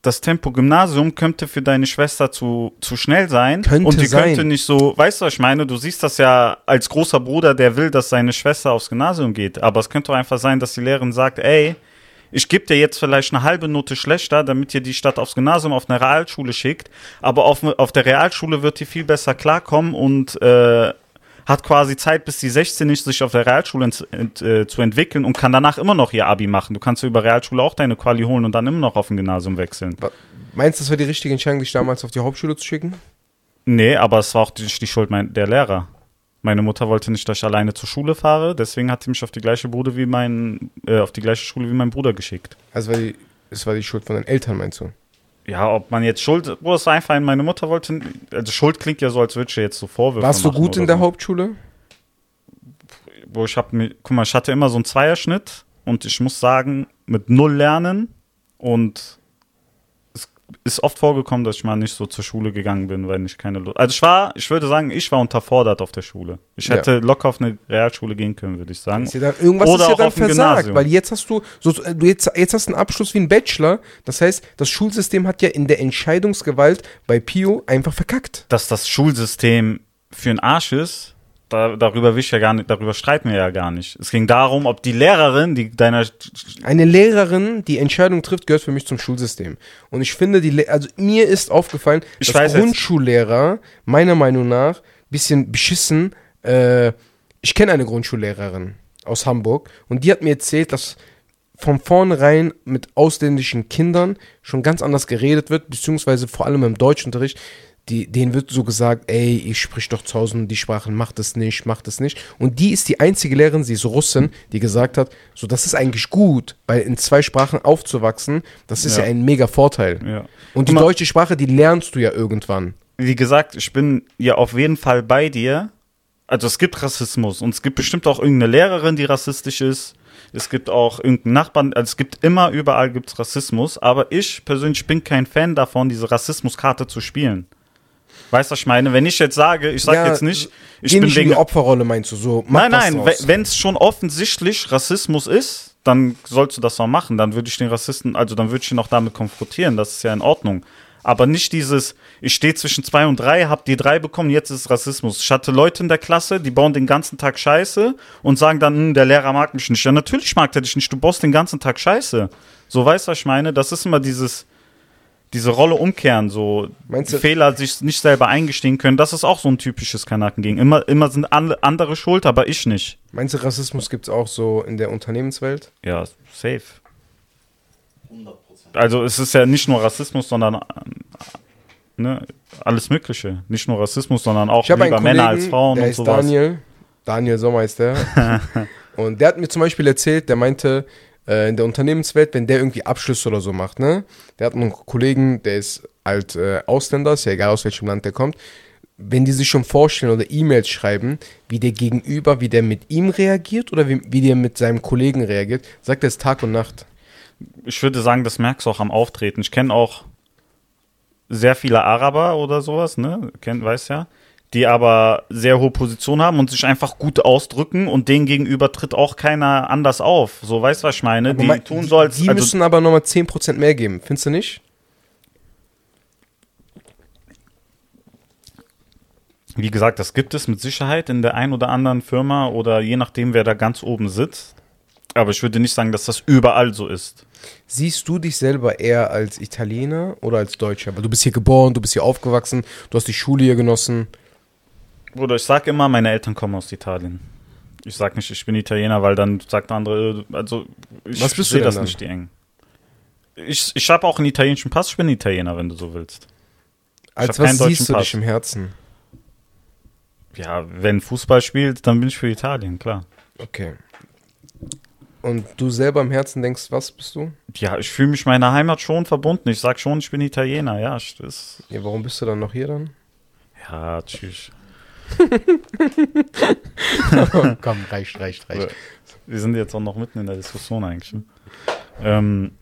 Speaker 2: das Tempo Gymnasium könnte für deine Schwester zu, zu schnell sein.
Speaker 1: Könnte
Speaker 2: und die
Speaker 1: sein.
Speaker 2: könnte nicht so, weißt du, was ich meine? Du siehst das ja als großer Bruder, der will, dass seine Schwester aufs Gymnasium geht. Aber es könnte auch einfach sein, dass die Lehrerin sagt, ey, ich gebe dir jetzt vielleicht eine halbe Note schlechter, damit ihr die Stadt aufs Gymnasium auf eine Realschule schickt. Aber auf, auf der Realschule wird die viel besser klarkommen und äh, hat quasi Zeit, bis die 16 ist, sich auf der Realschule ent, ent, äh, zu entwickeln und kann danach immer noch ihr Abi machen. Du kannst ja über Realschule auch deine Quali holen und dann immer noch auf ein Gymnasium wechseln.
Speaker 1: Meinst du, das war die richtige Entscheidung, dich damals auf die Hauptschule zu schicken?
Speaker 2: Nee, aber es war auch die, die Schuld mein, der Lehrer. Meine Mutter wollte nicht, dass ich alleine zur Schule fahre, deswegen hat sie mich auf die gleiche Bude wie mein, äh, auf die gleiche Schule wie mein Bruder geschickt.
Speaker 1: Also war die, es war die Schuld von deinen Eltern, meinst du?
Speaker 2: Ja, ob man jetzt Schuld, Bruder, es war einfach, meine Mutter wollte, also Schuld klingt ja so, als würde ich jetzt so Vorwürfe
Speaker 1: Warst du gut in der
Speaker 2: so.
Speaker 1: Hauptschule?
Speaker 2: Wo ich hab mir, guck mal, ich hatte immer so einen Zweierschnitt und ich muss sagen, mit null lernen und ist oft vorgekommen, dass ich mal nicht so zur Schule gegangen bin, weil ich keine Lust. Also ich war, ich würde sagen, ich war unterfordert auf der Schule. Ich
Speaker 1: Ja.
Speaker 2: hätte locker auf eine Realschule gehen können, würde ich sagen.
Speaker 1: Ist ja dann, irgendwas
Speaker 2: Oder
Speaker 1: ist ja dann versagt, weil jetzt hast du, so, du jetzt, jetzt hast du einen Abschluss wie ein Bachelor. Das heißt, das Schulsystem hat ja in der Entscheidungsgewalt bei Pio einfach verkackt.
Speaker 2: Dass das Schulsystem für einen Arsch ist, da, darüber will ich ja gar nicht, darüber streiten wir ja gar nicht. Es ging darum, ob die Lehrerin, die deiner
Speaker 1: Eine Lehrerin, die Entscheidung trifft, gehört für mich zum Schulsystem. Und ich finde, die, Le- also mir ist aufgefallen,
Speaker 2: Ich
Speaker 1: dass Grundschullehrer meiner Meinung nach bisschen beschissen. Äh, ich kenne eine Grundschullehrerin aus Hamburg und die hat mir erzählt, dass von vornherein mit ausländischen Kindern schon ganz anders geredet wird, beziehungsweise vor allem im Deutschunterricht. Die, denen wird so gesagt, ey, ich sprich doch zu Hause die Sprachen, mach das nicht, mach das nicht. Und die ist die einzige Lehrerin, sie ist Russin, die gesagt hat, so, das ist eigentlich gut, weil in zwei Sprachen aufzuwachsen, das ist ja,
Speaker 2: Ja.
Speaker 1: ein mega Vorteil.
Speaker 2: Ja.
Speaker 1: Und die deutsche Sprache, die lernst du ja irgendwann.
Speaker 2: wie gesagt, ich bin ja auf jeden Fall bei dir. Also es gibt Rassismus und es gibt bestimmt auch irgendeine Lehrerin, die rassistisch ist. Es gibt auch irgendeinen Nachbarn, also es gibt immer, überall gibt's Rassismus, aber ich persönlich bin kein Fan davon, diese Rassismuskarte zu spielen. Weißt du, was ich meine? Wenn ich jetzt sage, ich sage
Speaker 1: Ja,
Speaker 2: jetzt nicht, ich bin
Speaker 1: nicht in
Speaker 2: wegen
Speaker 1: die Opferrolle, meinst du, so. mach
Speaker 2: Nein, nein, wenn es schon offensichtlich Rassismus ist, dann sollst du das auch machen. Dann würde ich den Rassisten, also dann würde ich ihn auch damit konfrontieren. Das ist ja in Ordnung. Aber nicht dieses, ich stehe zwischen zwei und drei, hab die drei bekommen, jetzt ist Rassismus. Ich hatte Leute in der Klasse, die bauen den ganzen Tag Scheiße und sagen dann, hm, der Lehrer mag mich nicht. Ja, natürlich mag der dich nicht, du baust den ganzen Tag Scheiße. So weißt du, was ich meine? Das ist immer dieses, diese Rolle umkehren, so
Speaker 1: Meinst du-
Speaker 2: Fehler sich nicht selber eingestehen können. Das ist auch so ein typisches Kanaken-Gegen. Immer, immer sind alle, andere schuld, aber ich nicht.
Speaker 1: Meinst du, Rassismus gibt es auch so in der Unternehmenswelt?
Speaker 2: Ja, safe.
Speaker 3: 100 Prozent.
Speaker 2: Also es ist ja nicht nur Rassismus, sondern äh, ne, alles Mögliche. Nicht nur Rassismus, sondern auch lieber
Speaker 1: Kollegen,
Speaker 2: Männer als Frauen
Speaker 1: der
Speaker 2: und sowas.
Speaker 1: Daniel. Daniel Sommer ist der. und der hat mir zum Beispiel erzählt, der meinte, äh, in der Unternehmenswelt, wenn der irgendwie Abschlüsse oder so macht, ne? Der hat einen Kollegen, der ist halt äh, Ausländer, ist ja egal aus welchem Land der kommt. Wenn die sich schon vorstellen oder E-Mails schreiben, wie der Gegenüber, wie der mit ihm reagiert oder wie, wie der mit seinem Kollegen reagiert, sagt er es Tag und Nacht.
Speaker 2: Ich würde sagen, das merkst du auch am Auftreten. Ich kenne auch sehr viele Araber oder sowas, ne? Kennt, weiß ja. Die aber sehr hohe Position haben und sich einfach gut ausdrücken und denen gegenüber tritt auch keiner anders auf. So, weißt du, was ich meine? Die
Speaker 1: mein-
Speaker 2: tun so als.
Speaker 1: die
Speaker 2: also,
Speaker 1: müssen aber nochmal 10% mehr geben, findest du nicht?
Speaker 2: Wie gesagt, das gibt es mit Sicherheit in der ein oder anderen Firma oder je nachdem, wer da ganz oben sitzt. Aber ich würde nicht sagen, dass das überall so ist.
Speaker 1: Siehst du dich selber eher als Italiener oder als Deutscher? Weil du bist hier geboren, du bist hier aufgewachsen, du hast die Schule hier genossen.
Speaker 2: Bruder, ich sag immer, meine Eltern kommen aus Italien. Ich sag nicht, ich bin Italiener, weil dann sagt der andere, äh, also ich
Speaker 1: Was bist du
Speaker 2: das
Speaker 1: dann?
Speaker 2: nicht die eng. Ich, ich habe auch einen italienischen Pass, ich bin Italiener, wenn du so willst.
Speaker 1: Als was siehst du
Speaker 2: Pass.
Speaker 1: dich im Herzen?
Speaker 2: Ja, wenn Fußball spielt, dann bin ich für Italien, klar.
Speaker 1: Okay. Und du selber im Herzen denkst, was bist du?
Speaker 2: Ja, ich fühle mich meiner Heimat schon verbunden. Ich sag schon, ich bin Italiener, ja. Das,
Speaker 1: Ja, warum bist du dann noch hier dann?
Speaker 2: ja, tschüss.
Speaker 1: Komm, reicht, reicht,
Speaker 2: Wir sind jetzt auch noch mitten in der Diskussion eigentlich. ne? Ähm,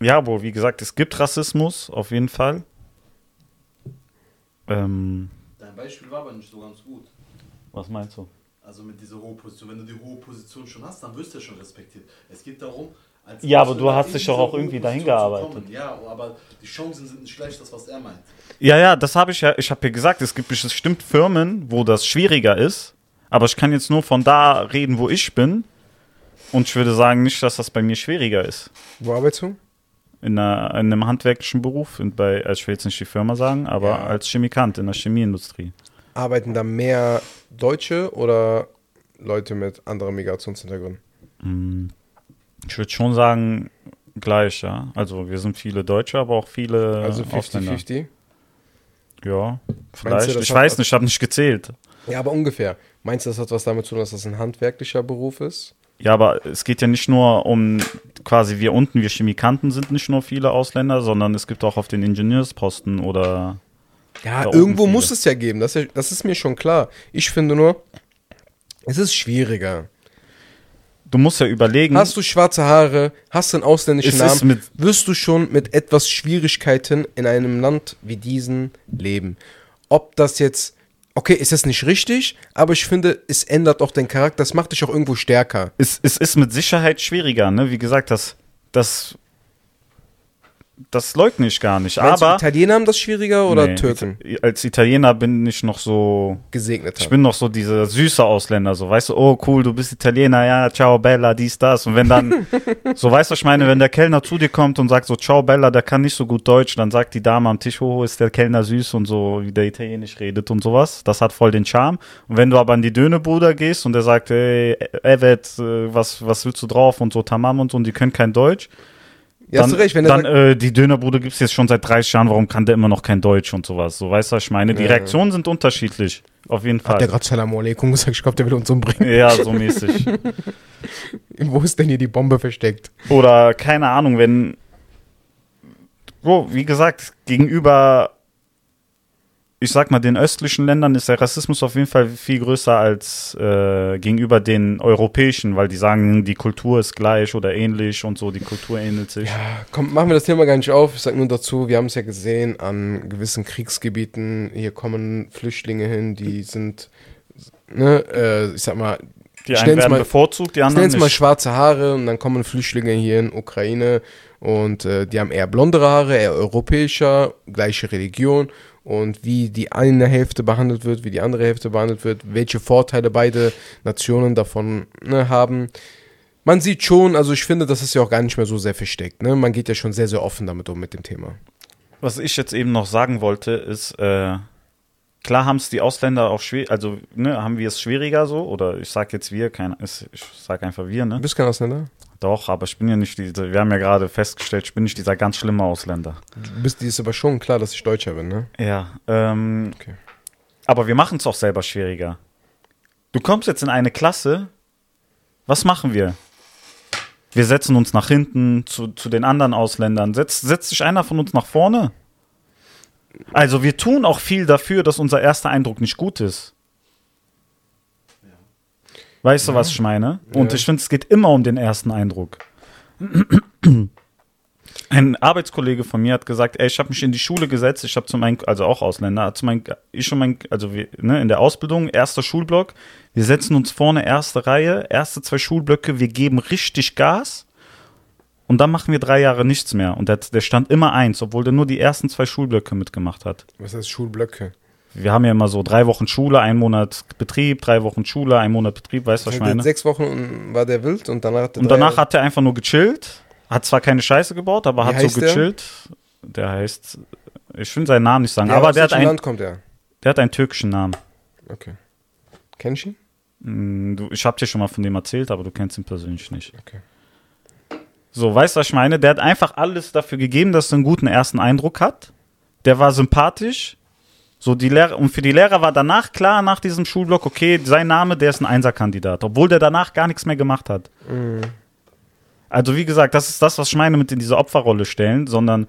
Speaker 2: ja, aber wie gesagt, es gibt Rassismus, auf jeden Fall. Ähm,
Speaker 3: Dein Beispiel war aber nicht so ganz gut.
Speaker 2: was meinst du?
Speaker 3: Also mit dieser hohen Position. Wenn du die hohe Position schon hast, dann wirst du ja schon respektiert. Es geht darum,
Speaker 2: Ja, aber du hast dich doch auch irgendwie dahin gearbeitet.
Speaker 3: Ja, aber die Chancen sind nicht schlecht, das was er meint.
Speaker 2: Ja, ja, das habe ich ja, ich habe ja gesagt, es gibt bestimmt Firmen, wo das schwieriger ist, aber ich kann jetzt nur von da reden, wo ich bin. Und ich würde sagen nicht, dass das bei mir schwieriger ist.
Speaker 1: Wo arbeitest du?
Speaker 2: In, einer, in einem handwerklichen Beruf, bei, also ich will jetzt nicht die Firma sagen, aber
Speaker 1: Ja.
Speaker 2: als Chemikant in der Chemieindustrie.
Speaker 1: Arbeiten da mehr Deutsche oder Leute mit anderem Migrationshintergrund?
Speaker 2: Mm, Ich würde schon sagen, gleich, ja. Also wir sind viele Deutsche, aber auch viele
Speaker 1: Also
Speaker 2: Ausländer.
Speaker 1: 50-50?
Speaker 2: Ja, vielleicht.
Speaker 1: das
Speaker 2: ich weiß
Speaker 1: was-
Speaker 2: nicht, ich habe nicht gezählt.
Speaker 1: Ja, aber ungefähr. Meinst du, das hat was damit zu tun, dass das ein handwerklicher Beruf ist?
Speaker 2: Ja, aber es geht ja nicht nur um quasi wir unten, wir Chemikanten sind nicht nur viele Ausländer, sondern es gibt auch auf den Ingenieursposten oder
Speaker 1: Ja, irgendwo muss es ja geben. Das, ist das ist mir schon klar. Ich finde nur, es ist schwieriger.
Speaker 2: Du musst ja überlegen,
Speaker 1: Hast du schwarze Haare, hast du einen ausländischen
Speaker 2: Es
Speaker 1: Namen, wirst du schon mit etwas Schwierigkeiten in einem Land wie diesen leben. Ob das jetzt, okay, ist das nicht richtig, aber ich finde, es ändert auch den Charakter, das macht dich auch irgendwo stärker.
Speaker 2: es, es ist mit Sicherheit schwieriger, ne? Wie gesagt, das, das, das leugne ich gar nicht.
Speaker 1: Meinst
Speaker 2: aber
Speaker 1: du, Italiener haben das schwieriger oder
Speaker 2: Nee,
Speaker 1: Türken
Speaker 2: Als Italiener bin ich noch so
Speaker 1: gesegnet
Speaker 2: Ich bin noch so dieser süße Ausländer, so weißt du, oh cool, du bist Italiener, ja, ciao Bella, dies, das. Und wenn dann, so weißt du, ich meine, wenn der Kellner zu dir kommt und sagt so, ciao Bella, der kann nicht so gut Deutsch, dann sagt die Dame am Tisch, oh, ist der Kellner süß und so, wie der Italienisch redet und sowas. Das hat voll den Charme. Und wenn du aber an die Dönebude gehst und der sagt, ey, Evet, äh, was, was willst du drauf und so, Tamam und so, und die können kein Deutsch,
Speaker 1: ja, hast
Speaker 2: dann,
Speaker 1: du recht, wenn
Speaker 2: dann
Speaker 1: sagt,
Speaker 2: äh, die Dönerbude gibt's jetzt schon seit 30 Jahren, warum kann der immer noch kein Deutsch und sowas? So, weißt du, was ich meine? Die
Speaker 1: Ja.
Speaker 2: Reaktionen sind unterschiedlich. Auf jeden
Speaker 1: hat der
Speaker 2: Fall.
Speaker 1: gerade Salam Aleikum gesagt, ich glaube, der will uns umbringen.
Speaker 2: Ja, so mäßig.
Speaker 1: Wo ist denn hier die Bombe versteckt?
Speaker 2: Oder keine Ahnung, wenn. Bro, wie gesagt, gegenüber, ich sag mal, den östlichen Ländern ist der Rassismus auf jeden Fall viel größer als äh, gegenüber den europäischen, weil die sagen, die Kultur ist gleich oder ähnlich und so, die Kultur ähnelt sich.
Speaker 1: Ja, komm, machen wir das Thema gar nicht auf. Ich sag nur dazu, wir haben es ja gesehen, an gewissen Kriegsgebieten, hier kommen Flüchtlinge hin, die sind, ne, äh, ich sag mal,
Speaker 2: Die einen werden
Speaker 1: mal-
Speaker 2: bevorzugt, die anderen
Speaker 1: es mal
Speaker 2: nicht.
Speaker 1: schwarze Haare und dann kommen Flüchtlinge hier in Ukraine und äh, die haben eher blondere Haare, eher europäischer, gleiche Religion und wie die eine Hälfte behandelt wird, wie die andere Hälfte behandelt wird, welche Vorteile beide Nationen davon ne, haben. Man sieht schon, also ich finde, das ist ja auch gar nicht mehr so sehr versteckt. Ne? Man geht ja schon sehr, sehr offen damit um mit dem Thema.
Speaker 2: Was ich jetzt eben noch sagen wollte, ist, äh, klar haben es die Ausländer auch schwer, also ne, haben wir es schwieriger so, oder ich sag jetzt wir, kein, ich sag einfach wir, ne?
Speaker 1: Du bist kein Ausländer?
Speaker 2: Doch, aber ich bin ja nicht dieser, wir haben ja gerade festgestellt, ich bin nicht dieser ganz schlimme Ausländer.
Speaker 1: Du bist dir ist aber schon klar, dass ich Deutscher bin, ne?
Speaker 2: Ja, ähm,
Speaker 1: Okay.
Speaker 2: aber wir machen es auch selber schwieriger. Du kommst jetzt in eine Klasse, was machen wir? Wir setzen uns nach hinten zu, zu den anderen Ausländern. Setzt, setzt sich einer von uns nach vorne? Also wir tun auch viel dafür, dass unser erster Eindruck nicht gut ist. Weißt du, was ich meine? Und ich finde, es geht immer um den ersten Eindruck. Ein Arbeitskollege von mir hat gesagt, ey, ich habe mich in die Schule gesetzt, ich habe zu meinem, also auch Ausländer, zu meinem, ich und mein, also wir, ne, in der Ausbildung, erster Schulblock, wir setzen uns vorne, erste Reihe, erste zwei Schulblöcke, wir geben richtig Gas und dann machen wir drei Jahre nichts mehr. Und der, der stand immer eins, obwohl der nur die ersten zwei Schulblöcke mitgemacht hat.
Speaker 1: Was heißt Schulblöcke?
Speaker 2: Wir haben ja immer so drei Wochen Schule, ein Monat Betrieb, drei Wochen Schule, ein Monat Betrieb, weißt du, was ich
Speaker 1: Der
Speaker 2: meine?
Speaker 1: Sechs Wochen war der wild und danach hat er
Speaker 2: Und danach hat er einfach nur gechillt. Hat zwar keine Scheiße gebaut, aber
Speaker 1: Wie
Speaker 2: hat so
Speaker 1: der?
Speaker 2: gechillt. Der heißt, ich will seinen Namen nicht sagen,
Speaker 1: Der
Speaker 2: aber der hat,
Speaker 1: welchem
Speaker 2: ein,
Speaker 1: Land kommt er?
Speaker 2: der hat einen türkischen Namen.
Speaker 1: Okay. Kennst du ihn?
Speaker 2: Mm, Du, ich habe dir schon mal von dem erzählt, aber du kennst ihn persönlich nicht.
Speaker 1: Okay.
Speaker 2: So, weißt du, was ich meine? Der hat einfach alles dafür gegeben, dass er einen guten ersten Eindruck hat. Der war sympathisch. So, die Lehrer, und für die Lehrer war danach klar, nach diesem Schulblock, okay, sein Name, der ist ein Einserkandidat, obwohl der danach gar nichts mehr gemacht hat. Also, wie gesagt, das ist das, was ich meine mit in diese Opferrolle stellen, sondern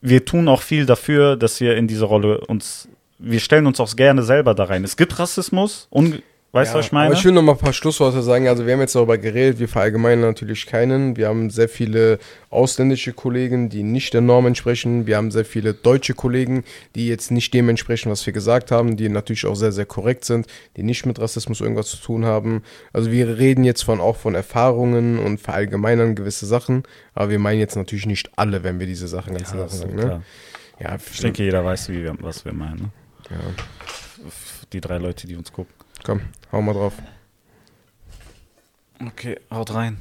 Speaker 2: wir tun auch viel dafür, dass wir in diese Rolle uns, wir stellen uns auch gerne selber da rein. Es gibt Rassismus, un, weißt du,
Speaker 1: Ja,
Speaker 2: was ich meine?
Speaker 1: Aber ich will noch mal ein paar Schlussworte sagen. Also wir haben jetzt darüber geredet, wir verallgemeinern natürlich keinen. Wir haben sehr viele ausländische Kollegen, die nicht der Norm entsprechen. Wir haben sehr viele deutsche Kollegen, die jetzt nicht dem entsprechen, was wir gesagt haben, die natürlich auch sehr, sehr korrekt sind, die nicht mit Rassismus irgendwas zu tun haben. Also wir reden jetzt von auch von Erfahrungen und verallgemeinern gewisse Sachen, aber wir meinen jetzt natürlich nicht alle, wenn wir diese Sachen, ganzen
Speaker 2: Ja,
Speaker 1: sagen.
Speaker 2: klar.
Speaker 1: Ne? Ja,
Speaker 2: Ich denke, jeder weiß, wie wir, was wir meinen. Ne?
Speaker 1: ja.
Speaker 2: Die drei Leute, die uns gucken.
Speaker 1: Komm, hau mal drauf.
Speaker 2: Okay, haut rein.